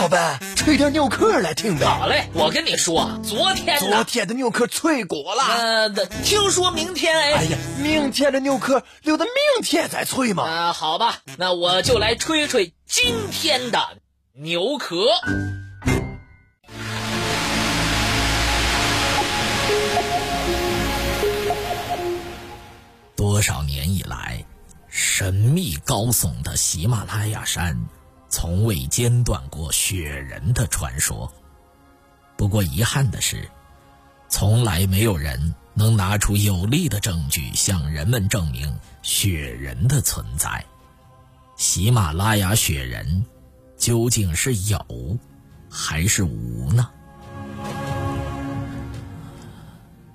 老板，吹点牛壳来听呗。好嘞，我跟你说，昨天昨天的牛壳脆骨了。呃，听说明天哎。哎呀，明天的牛壳留到明天再吹嘛。啊，好吧，那我就来吹吹今天的牛壳。多少年以来，神秘高耸的喜马拉雅山。从未间断过雪人的传说。不过遗憾的是，从来没有人能拿出有力的证据向人们证明雪人的存在。喜马拉雅雪人究竟是有还是无呢？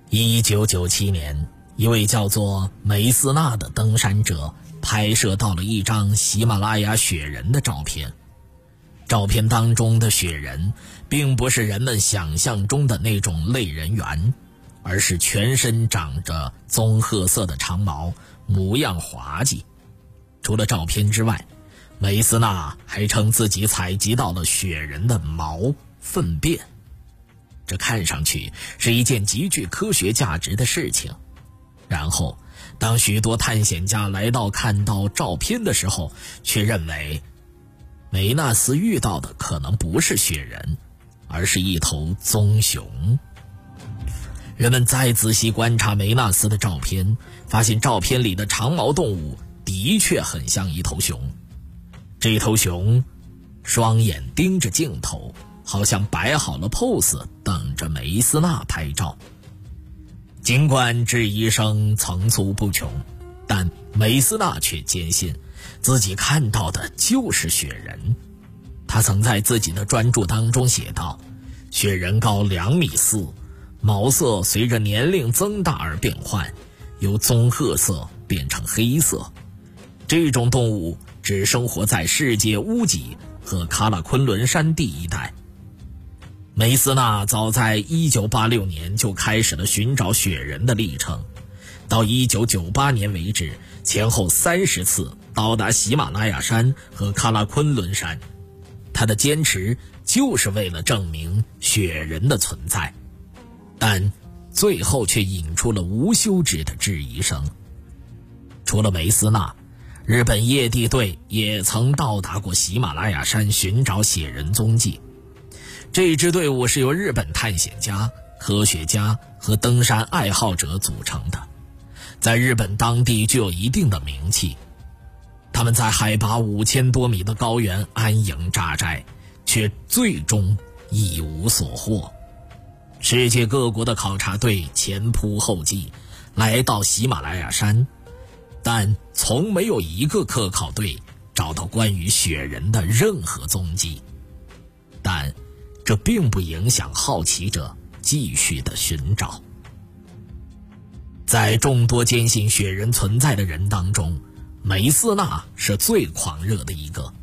一九九七年，一位叫做梅斯纳的登山者。拍摄到了一张喜马拉雅雪人的照片，照片当中的雪人并不是人们想象中的那种类人猿，而是全身长着棕褐色的长毛，模样滑稽。除了照片之外，梅斯纳还称自己采集到了雪人的毛粪便，这看上去是一件极具科学价值的事情。然后。当许多探险家来到看到照片的时候，却认为梅纳斯遇到的可能不是雪人，而是一头棕熊。人们再仔细观察梅纳斯的照片，发现照片里的长毛动物的确很像一头熊。这头熊双眼盯着镜头，好像摆好了 pose，等着梅斯纳拍照。尽管质疑声层出不穷，但梅斯纳却坚信自己看到的就是雪人。他曾在自己的专著当中写道：“雪人高两米四，毛色随着年龄增大而变换，由棕褐色变成黑色。这种动物只生活在世界屋脊和喀拉昆仑山地一带。”梅斯纳早在1986年就开始了寻找雪人的历程，到1998年为止，前后三十次到达喜马拉雅山和喀拉昆仑山。他的坚持就是为了证明雪人的存在，但最后却引出了无休止的质疑声。除了梅斯纳，日本夜地队也曾到达过喜马拉雅山寻找雪人踪迹。这支队伍是由日本探险家、科学家和登山爱好者组成的，在日本当地具有一定的名气。他们在海拔五千多米的高原安营扎寨，却最终一无所获。世界各国的考察队前仆后继，来到喜马拉雅山，但从没有一个科考队找到关于雪人的任何踪迹。这并不影响好奇者继续的寻找。在众多坚信雪人存在的人当中，梅斯纳是最狂热的一个。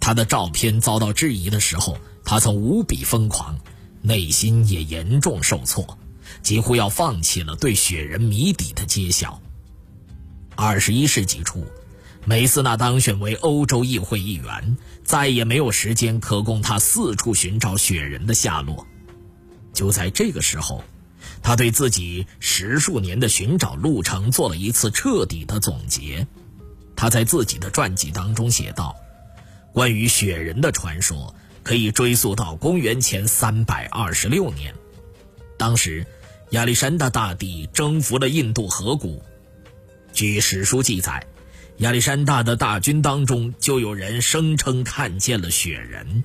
他的照片遭到质疑的时候，他曾无比疯狂，内心也严重受挫，几乎要放弃了对雪人谜底的揭晓。二十一世纪初。梅斯纳当选为欧洲议会议员，再也没有时间可供他四处寻找雪人的下落。就在这个时候，他对自己十数年的寻找路程做了一次彻底的总结。他在自己的传记当中写道：“关于雪人的传说可以追溯到公元前三百二十六年，当时亚历山大大帝征服了印度河谷。据史书记载。”亚历山大的大军当中，就有人声称看见了雪人。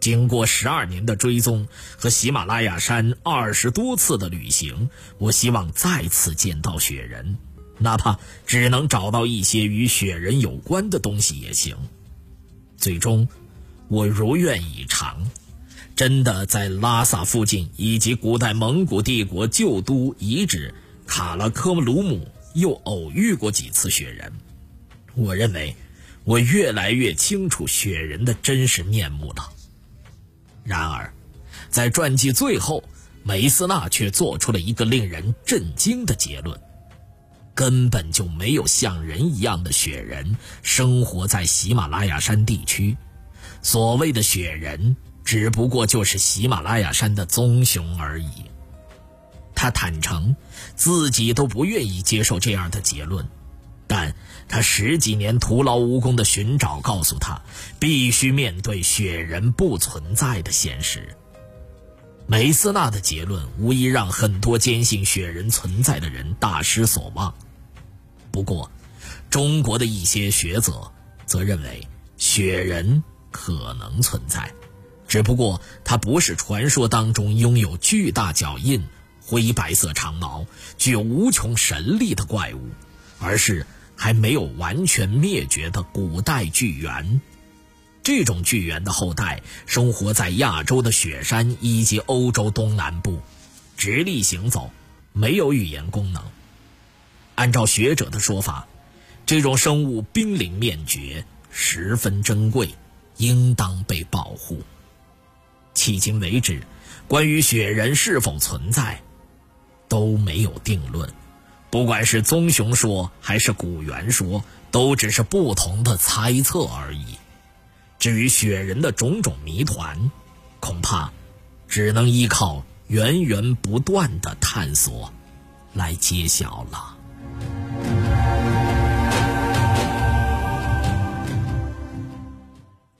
经过十二年的追踪和喜马拉雅山二十多次的旅行，我希望再次见到雪人，哪怕只能找到一些与雪人有关的东西也行。最终，我如愿以偿，真的在拉萨附近以及古代蒙古帝国旧都遗址卡拉科鲁姆。又偶遇过几次雪人，我认为我越来越清楚雪人的真实面目了。然而，在传记最后，梅斯纳却做出了一个令人震惊的结论：根本就没有像人一样的雪人生活在喜马拉雅山地区。所谓的雪人，只不过就是喜马拉雅山的棕熊而已。他坦诚，自己都不愿意接受这样的结论，但他十几年徒劳无功的寻找告诉他，必须面对雪人不存在的现实。梅斯纳的结论无疑让很多坚信雪人存在的人大失所望。不过，中国的一些学者则认为雪人可能存在，只不过它不是传说当中拥有巨大脚印。灰白色长毛、具有无穷神力的怪物，而是还没有完全灭绝的古代巨猿。这种巨猿的后代生活在亚洲的雪山以及欧洲东南部，直立行走，没有语言功能。按照学者的说法，这种生物濒临灭绝，十分珍贵，应当被保护。迄今为止，关于雪人是否存在，都没有定论，不管是棕熊说还是古猿说，都只是不同的猜测而已。至于雪人的种种谜团，恐怕只能依靠源源不断的探索来揭晓了。